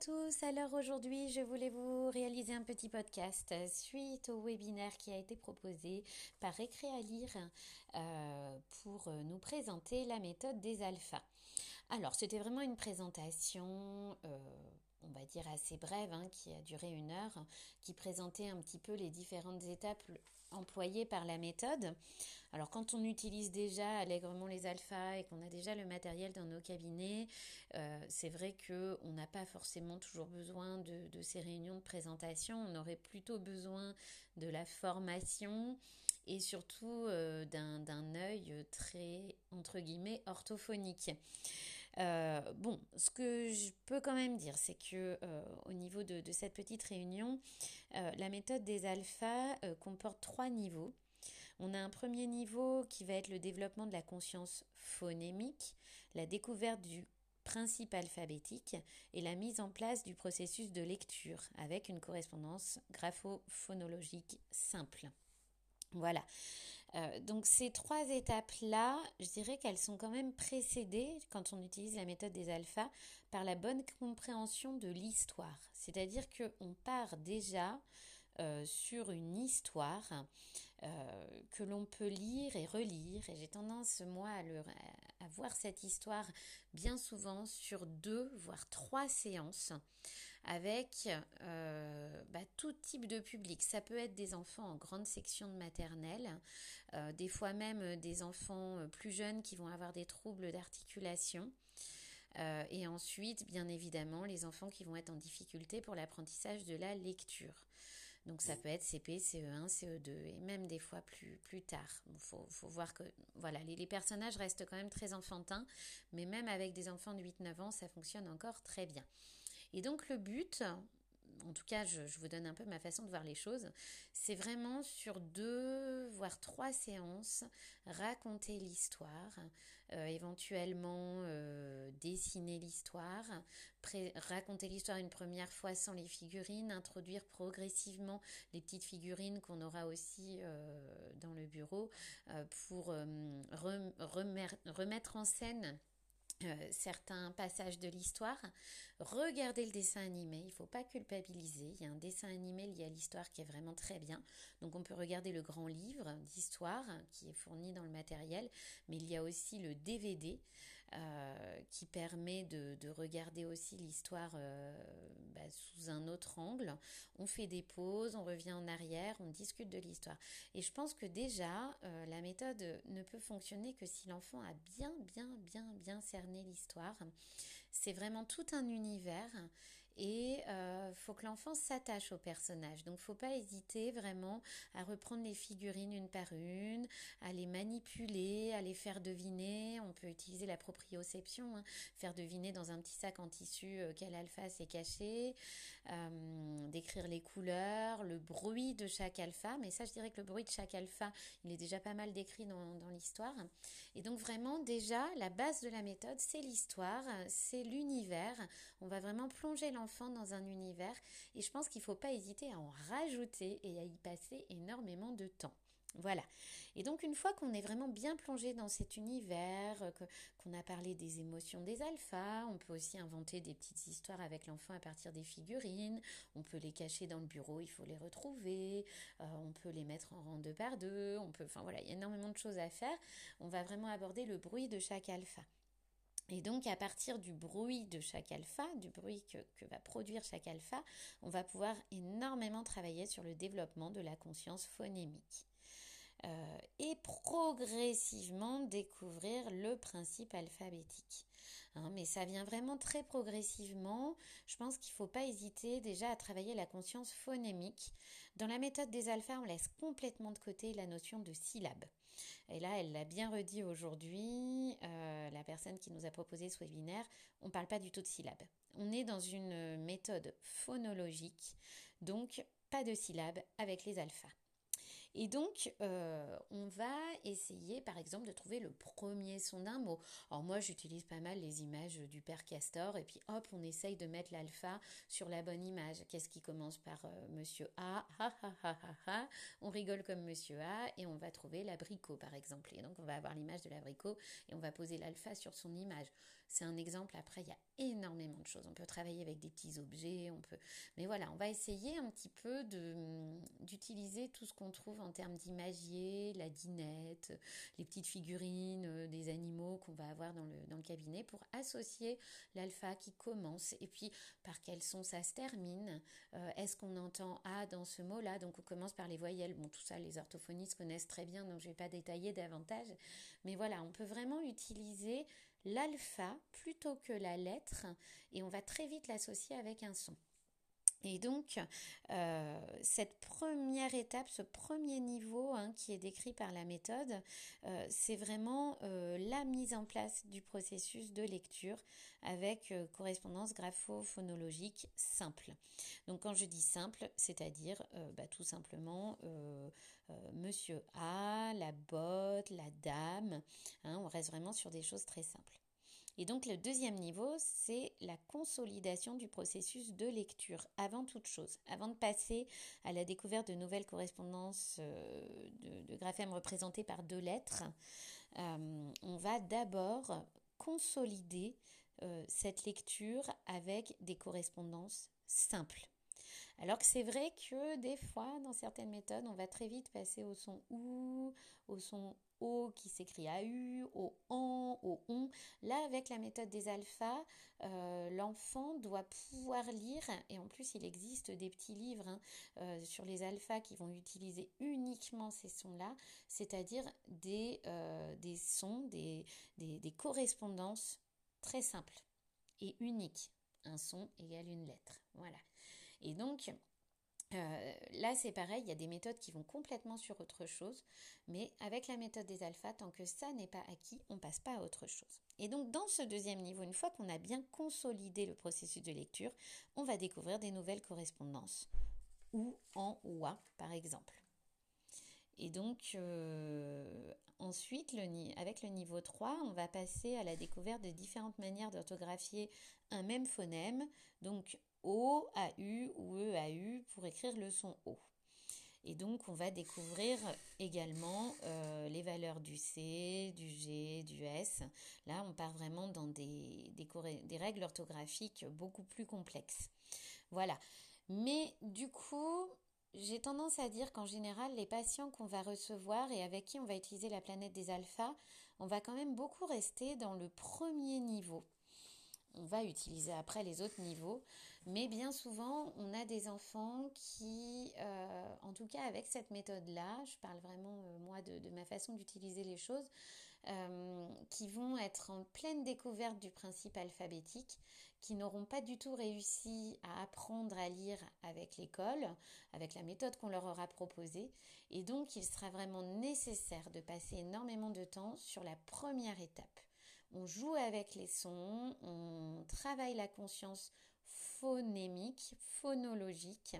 tous, alors aujourd'hui je voulais vous réaliser un petit podcast suite au webinaire qui a été proposé par Écrit à lire euh, pour nous présenter la méthode des alphas. Alors c'était vraiment une présentation euh, on va dire assez brève, hein, qui a duré une heure, qui présentait un petit peu les différentes étapes employées par la méthode. Alors quand on utilise déjà allègrement les alphas et qu'on a déjà le matériel dans nos cabinets, euh, c'est vrai que on n'a pas forcément toujours besoin de, ces réunions de présentation. On aurait plutôt besoin de la formation et surtout euh, d'un œil très entre guillemets orthophonique. Euh, bon, ce que je peux quand même dire, c'est que au niveau de, cette petite réunion, la méthode des alphas comporte trois niveaux. On a un premier niveau qui va être le développement de la conscience phonémique, la découverte du principe alphabétique et la mise en place du processus de lecture avec une correspondance graphophonologique simple. Voilà. Euh, donc ces trois étapes-là, je dirais qu'elles sont quand même précédées, quand on utilise la méthode des alphas, par la bonne compréhension de l'histoire. C'est-à-dire qu'on part déjà euh, sur une histoire euh, que l'on peut lire et relire. Et j'ai tendance, moi, à, à, voir cette histoire bien souvent sur deux, voire trois séances avec euh, bah, tout type de public. Ça peut être des enfants en grande section de maternelle, des fois même des enfants plus jeunes qui vont avoir des troubles d'articulation. et ensuite, bien évidemment, les enfants qui vont être en difficulté pour l'apprentissage de la lecture. Donc ça peut être CP, CE1, CE2 et même des fois plus, plus tard. Il faut, voir que voilà, les, les, personnages restent quand même très enfantins, mais même avec des enfants de 8-9 ans, ça fonctionne encore très bien. Et donc le but, en tout cas, je, vous donne un peu ma façon de voir les choses. C'est vraiment sur deux, voire trois séances, raconter l'histoire, euh, éventuellement euh, dessiner l'histoire, raconter l'histoire une première fois sans les figurines, introduire progressivement les petites figurines qu'on aura aussi euh, dans le bureau pour remettre en scène euh, certains passages de l'histoire. Regardez le dessin animé, il ne faut pas culpabiliser. Il y a un dessin animé lié à l'histoire qui est vraiment très bien. Donc on peut regarder le grand livre d'histoire qui est fourni dans le matériel, mais il y a aussi le DVD euh, qui permet de, regarder aussi l'histoire euh, bah, sous un autre angle. On fait des pauses, on revient en arrière, on discute de l'histoire. Et je pense que déjà, la méthode ne peut fonctionner que si l'enfant a bien, bien, bien, bien cerné l'histoire. C'est vraiment tout un univers et euh, faut que l'enfant s'attache au personnage. Donc faut pas hésiter vraiment à reprendre les figurines une par une, à les manipuler, à les faire deviner. On peut utiliser la proprioception, hein. faire deviner dans un petit sac en tissu euh, quel alpha c'est caché, euh, décrire les couleurs, le bruit de chaque alpha. Mais ça, je dirais que le bruit de chaque alpha, il est déjà pas mal décrit dans, dans l'histoire. Et donc vraiment déjà la base de la méthode, c'est l'histoire, c'est l'univers. On va vraiment plonger l'enfant dans un univers et je pense qu'il ne faut pas hésiter à en rajouter et à y passer énormément de temps. Voilà. Et donc une fois qu'on est vraiment bien plongé dans cet univers, qu'on a parlé des émotions des alphas, on peut aussi inventer des petites histoires avec l'enfant à partir des figurines. On peut les cacher dans le bureau, il faut les retrouver. Euh, on peut les mettre en rang deux par deux. On peut, enfin voilà, il y a énormément de choses à faire. On va vraiment aborder le bruit de chaque alpha. Et donc, à partir du bruit de chaque alpha, du bruit que, va produire chaque alpha, on va pouvoir énormément travailler sur le développement de la conscience phonémique. Euh, et progressivement découvrir le principe alphabétique. Hein, mais ça vient vraiment très progressivement. Je pense qu'il ne faut pas hésiter déjà à travailler la conscience phonémique. Dans la méthode des alphas, on laisse complètement de côté la notion de syllabe. Et là, elle l'a bien redit aujourd'hui, euh, la personne qui nous a proposé ce webinaire, on ne parle pas du tout de syllabes. On est dans une méthode phonologique, donc pas de syllabes avec les alphas. Et donc, euh, on va essayer par exemple de trouver le premier son d'un mot. Alors moi j'utilise pas mal les images du père Castor et puis hop on essaye de mettre l'alpha sur la bonne image. Qu'est-ce qui commence par euh, monsieur A? On rigole comme monsieur A et on va trouver l'abricot par exemple. Et donc on va avoir l'image de l'abricot et on va poser l'alpha sur son image. C'est un exemple. Après, il y a énormément de choses. On peut travailler avec des petits objets, on peut. Mais voilà, on va essayer un petit peu de d'utiliser tout ce qu'on trouve en termes d'imagier, la dinette, les petites figurines euh, des animaux qu'on va avoir dans le, dans le cabinet pour associer l'alpha qui commence et puis par quel son ça se termine. Euh, est-ce qu'on entend A dans ce mot-là? Donc on commence par les voyelles. Bon, tout ça, les orthophonistes connaissent très bien, donc je ne vais pas détailler davantage. Mais voilà, on peut vraiment utiliser l'alpha plutôt que la lettre et on va très vite l'associer avec un son. Et donc, euh, cette première étape, ce premier niveau hein, qui est décrit par la méthode, euh, c'est vraiment euh, la mise en place du processus de lecture avec correspondance grapho-phonologique simple. Donc, quand je dis simple, c'est-à-dire bah, tout simplement Monsieur A, la botte, la dame. Hein, on reste vraiment sur des choses très simples. Et donc le deuxième niveau, c'est la consolidation du processus de lecture avant toute chose. Avant de passer à la découverte de nouvelles correspondances euh, de, graphèmes représentés par deux lettres, euh, on va d'abord consolider euh, cette lecture avec des correspondances simples. Alors que c'est vrai que des fois, dans certaines méthodes, on va très vite passer au son OU, au son O qui s'écrit AU, au AN, au ON. Là, avec la méthode des alphas, euh, l'enfant doit pouvoir lire, et en plus, il existe des petits livres hein, euh, sur les alphas qui vont utiliser uniquement ces sons-là, c'est-à-dire des, euh, des sons, des, des, des correspondances très simples et uniques. Un son égale une lettre. Voilà. Et donc, euh, là, c'est pareil, il y a des méthodes qui vont complètement sur autre chose, mais avec la méthode des alphas, tant que ça n'est pas acquis, on passe pas à autre chose. Et donc, dans ce deuxième niveau, une fois qu'on a bien consolidé le processus de lecture, on va découvrir des nouvelles correspondances, ou en ou par exemple. Et donc, euh, ensuite, avec le niveau 3, on va passer à la découverte de différentes manières d'orthographier un même phonème. Donc, O, AU ou EAU pour écrire le son O. Et donc, on va découvrir également euh, les valeurs du C, du G, du S. Là, on part vraiment dans des, des, règles orthographiques beaucoup plus complexes. Voilà. Mais du coup, j'ai tendance à dire qu'en général, les patients qu'on va recevoir et avec qui on va utiliser la planète des alphas, on va quand même beaucoup rester dans le premier niveau. On va utiliser après les autres niveaux mais bien souvent, on a des enfants qui, euh, en tout cas avec cette méthode-là, je parle vraiment euh, moi de, ma façon d'utiliser les choses, euh, qui vont être en pleine découverte du principe alphabétique, qui n'auront pas du tout réussi à apprendre à lire avec l'école, avec la méthode qu'on leur aura proposée. Et donc, il sera vraiment nécessaire de passer énormément de temps sur la première étape. On joue avec les sons, on travaille la conscience phonémique, phonologique.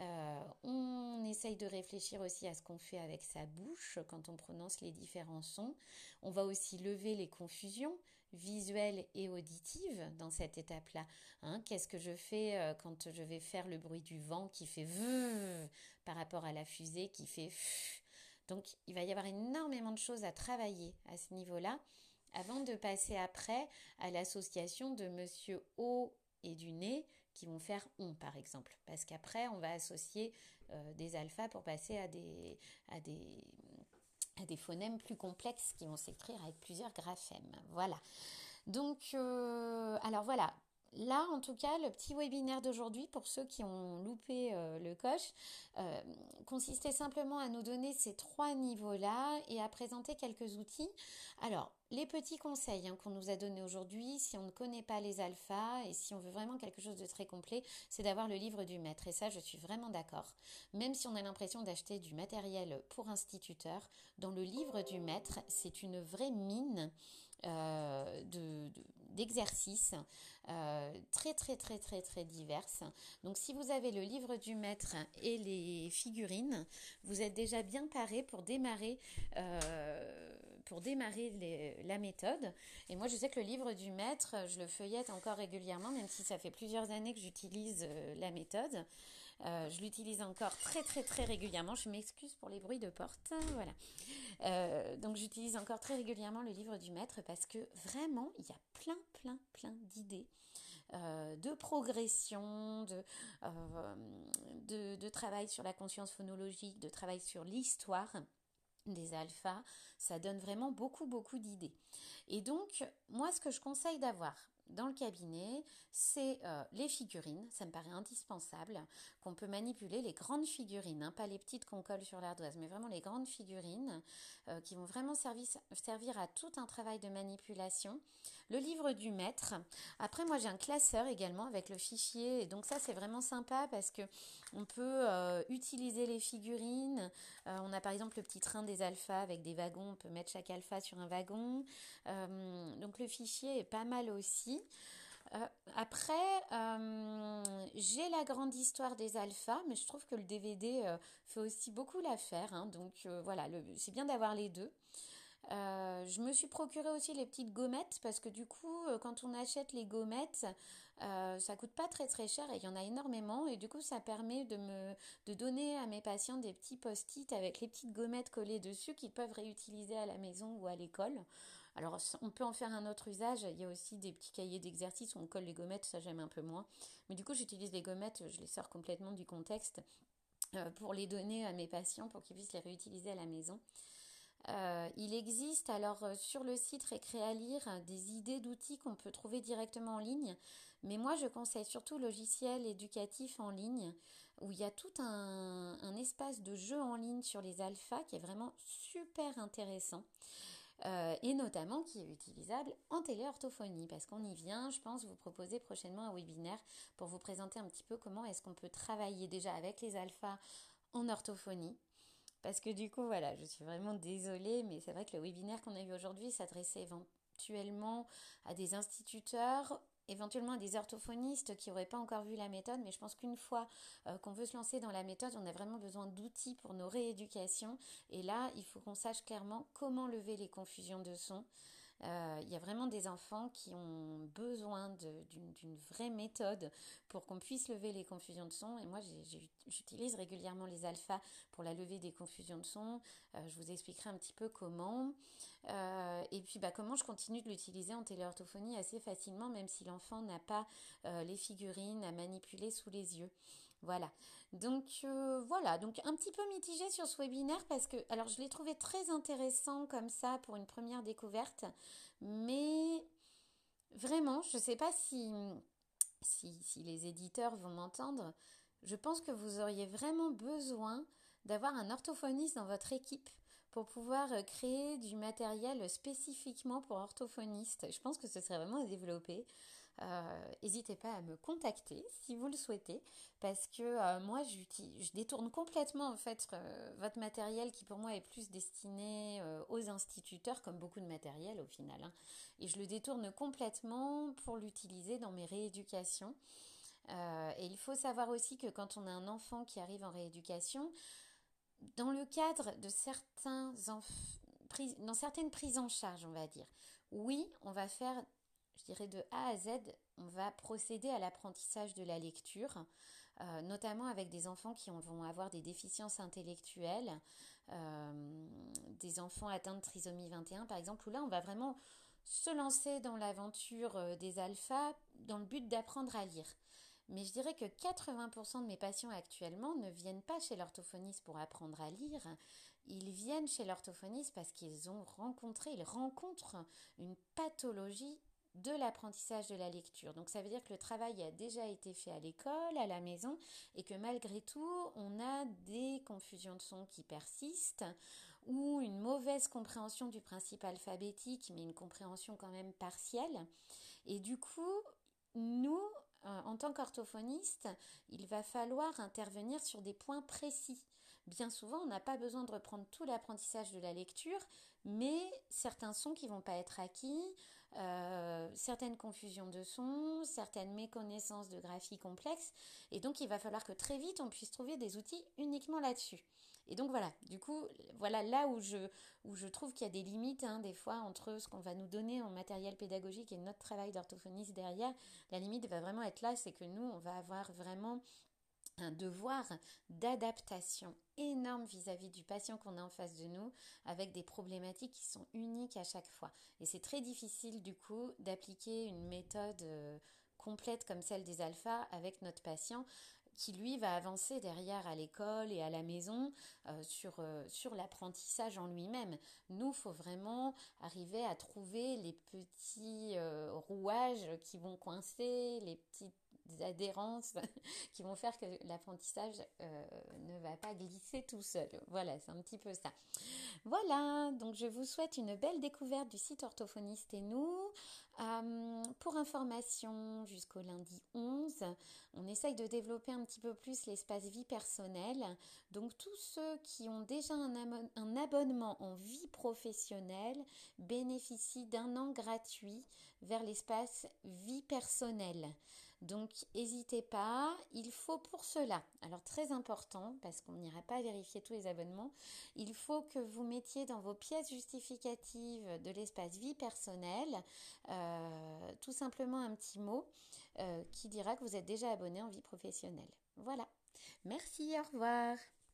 Euh, on essaye de réfléchir aussi à ce qu'on fait avec sa bouche quand on prononce les différents sons. On va aussi lever les confusions visuelles et auditives dans cette étape-là. Hein. Qu'est-ce que je fais euh, quand je vais faire le bruit du vent qui fait v par rapport à la fusée qui fait Donc il va y avoir énormément de choses à travailler à ce niveau-là avant de passer après à l'association de monsieur O et du nez qui vont faire on par exemple. Parce qu'après, on va associer euh, des alphas pour passer à des, à, des, à des phonèmes plus complexes qui vont s'écrire avec plusieurs graphèmes. Voilà. Donc, euh, alors voilà, Là, en tout cas, le petit webinaire d'aujourd'hui, pour ceux qui ont loupé euh, le coche, euh, consistait simplement à nous donner ces trois niveaux-là et à présenter quelques outils. Alors, les petits conseils hein, qu'on nous a donnés aujourd'hui, si on ne connaît pas les alphas et si on veut vraiment quelque chose de très complet, c'est d'avoir le livre du maître. Et ça, je suis vraiment d'accord. Même si on a l'impression d'acheter du matériel pour instituteur, dans le livre du maître, c'est une vraie mine euh, d'exercices euh, très très très très très diverses. Donc si vous avez le livre du maître et les figurines, vous êtes déjà bien paré pour démarrer euh, pour démarrer la méthode. Et moi, je sais que le livre du maître, je le feuillette encore régulièrement, même si ça fait plusieurs années que j'utilise la méthode. Euh, je l'utilise encore très très très régulièrement. Je m'excuse pour les bruits de porte. Voilà. Euh, donc j'utilise encore très régulièrement le livre du maître parce que vraiment il y a plein plein plein d'idées. Euh, de progression, de, de, de, travail sur la conscience phonologique, de travail sur l'histoire des alphas, ça donne vraiment beaucoup beaucoup d'idées. Et donc, moi, ce que je conseille d'avoir dans le cabinet, c'est euh, les figurines, ça me paraît indispensable, qu'on peut manipuler, les grandes figurines, hein, pas les petites qu'on colle sur l'ardoise, mais vraiment les grandes figurines euh, qui vont vraiment servir, servir à tout un travail de manipulation. Le livre du maître. Après, moi j'ai un classeur également avec le fichier, et donc ça c'est vraiment sympa parce que on peut euh, utiliser les figurines. on a par exemple le petit train des alphas avec des wagons, on peut mettre chaque alpha sur un wagon. donc le fichier est pas mal aussi. Euh, après, euh, j'ai la grande histoire des alphas, mais je trouve que le DVD euh, fait aussi beaucoup l'affaire. Hein. donc voilà, c'est bien d'avoir les deux. Je me suis procuré aussi les petites gommettes parce que du coup, quand on achète les gommettes, ça coûte pas très très cher et il y en a énormément et du coup, ça permet de me de donner à mes patients des petits post-it avec les petites gommettes collées dessus qu'ils peuvent réutiliser à la maison ou à l'école. Alors, on peut en faire un autre usage. Il y a aussi des petits cahiers d'exercice où on colle les gommettes, ça j'aime un peu moins. Mais du coup, j'utilise les gommettes, je les sors complètement du contexte euh, pour les donner à mes patients pour qu'ils puissent les réutiliser à la maison. Euh, il existe alors euh, sur le site Récréalire des idées d'outils qu'on peut trouver directement en ligne, mais moi je conseille surtout logiciel éducatif en ligne où il y a tout un, espace de jeu en ligne sur les alphas qui est vraiment super intéressant. Euh, et notamment qui est utilisable en téléorthophonie parce qu'on y vient, je pense, vous proposer prochainement un webinaire pour vous présenter un petit peu comment est-ce qu'on peut travailler déjà avec les alphas en orthophonie. Parce que du coup, voilà, je suis vraiment désolée, mais c'est vrai que le webinaire qu'on a eu aujourd'hui s'adressait éventuellement à des instituteurs éventuellement à des orthophonistes qui n'auraient pas encore vu la méthode, mais je pense qu'une fois euh, qu'on veut se lancer dans la méthode, on a vraiment besoin d'outils pour nos rééducations. Et là, il faut qu'on sache clairement comment lever les confusions de son. Euh, il y a vraiment des enfants qui ont besoin d'une vraie méthode pour qu'on puisse lever les confusions de son. Et moi, j'utilise régulièrement les alphas pour la levée des confusions de son. Euh, je vous expliquerai un petit peu comment. Euh, et puis, bah, comment je continue de l'utiliser en téléorthophonie assez facilement, même si l'enfant n'a pas les figurines à manipuler sous les yeux. Voilà. Donc euh, voilà, donc un petit peu mitigé sur ce webinaire parce que alors je l'ai trouvé très intéressant comme ça pour une première découverte, mais vraiment, je ne sais pas si, si, si les éditeurs vont m'entendre. Je pense que vous auriez vraiment besoin d'avoir un orthophoniste dans votre équipe pour pouvoir euh, créer du matériel spécifiquement pour orthophonistes. Je pense que ce serait vraiment à développer. Euh, n'hésitez pas à me contacter si vous le souhaitez, parce que euh, moi je détourne complètement en fait euh, votre matériel qui pour moi est plus destiné aux instituteurs, comme beaucoup de matériel au final, hein. et je le détourne complètement pour l'utiliser dans mes rééducations. et il faut savoir aussi que quand on a un enfant qui arrive en rééducation, dans le cadre de certains dans certaines prises en charge, on va dire, oui, on va faire je dirais de A à Z, on va procéder à l'apprentissage de la lecture, euh, notamment avec des enfants qui vont avoir des déficiences intellectuelles, euh, des enfants atteints de trisomie 21 par exemple, où là on va vraiment se lancer dans l'aventure euh, des alphas dans le but d'apprendre à lire. Mais je dirais que 80% de mes patients actuellement ne viennent pas chez l'orthophoniste pour apprendre à lire, ils viennent chez l'orthophoniste parce qu'ils ont rencontré, ils rencontrent une pathologie de l'apprentissage de la lecture. Donc ça veut dire que le travail a déjà été fait à l'école, à la maison, et que malgré tout, on a des confusions de son qui persistent, ou une mauvaise compréhension du principe alphabétique, mais une compréhension quand même partielle. Et du coup, nous, euh, en tant qu'orthophoniste, il va falloir intervenir sur des points précis. Bien souvent, on n'a pas besoin de reprendre tout l'apprentissage de la lecture, mais certains sons qui vont pas être acquis, euh, certaines confusions de sons, certaines méconnaissances de graphies complexes, et donc il va falloir que très vite on puisse trouver des outils uniquement là-dessus. Et donc voilà, du coup, voilà là où je, où je trouve qu'il y a des limites hein, des fois entre ce qu'on va nous donner en matériel pédagogique et notre travail d'orthophoniste derrière. La limite va vraiment être là, c'est que nous, on va avoir vraiment un devoir d'adaptation énorme vis-à-vis du patient qu'on a en face de nous avec des problématiques qui sont uniques à chaque fois. Et c'est très difficile du coup d'appliquer une méthode euh, complète comme celle des alphas avec notre patient qui lui va avancer derrière à l'école et à la maison euh, sur, euh, sur l'apprentissage en lui-même. Nous, faut vraiment arriver à trouver les petits rouages qui vont coincer, les petites des adhérences qui vont faire que l'apprentissage euh, ne va pas glisser tout seul. Voilà, c'est un petit peu ça. Voilà, donc je vous souhaite une belle découverte du site Orthophoniste et nous. Euh, pour information, jusqu'au lundi 11, on essaye de développer un petit peu plus l'espace vie personnelle. Donc tous ceux qui ont déjà un abonnement en vie professionnelle bénéficient d'un an gratuit vers l'espace vie personnelle. Donc n'hésitez pas, il faut pour cela, alors très important parce qu'on n'ira pas vérifier tous les abonnements, il faut que vous mettiez dans vos pièces justificatives de l'espace vie personnelle euh, tout simplement un petit mot euh, qui dira que vous êtes déjà abonné en vie professionnelle. Voilà. Merci, au revoir.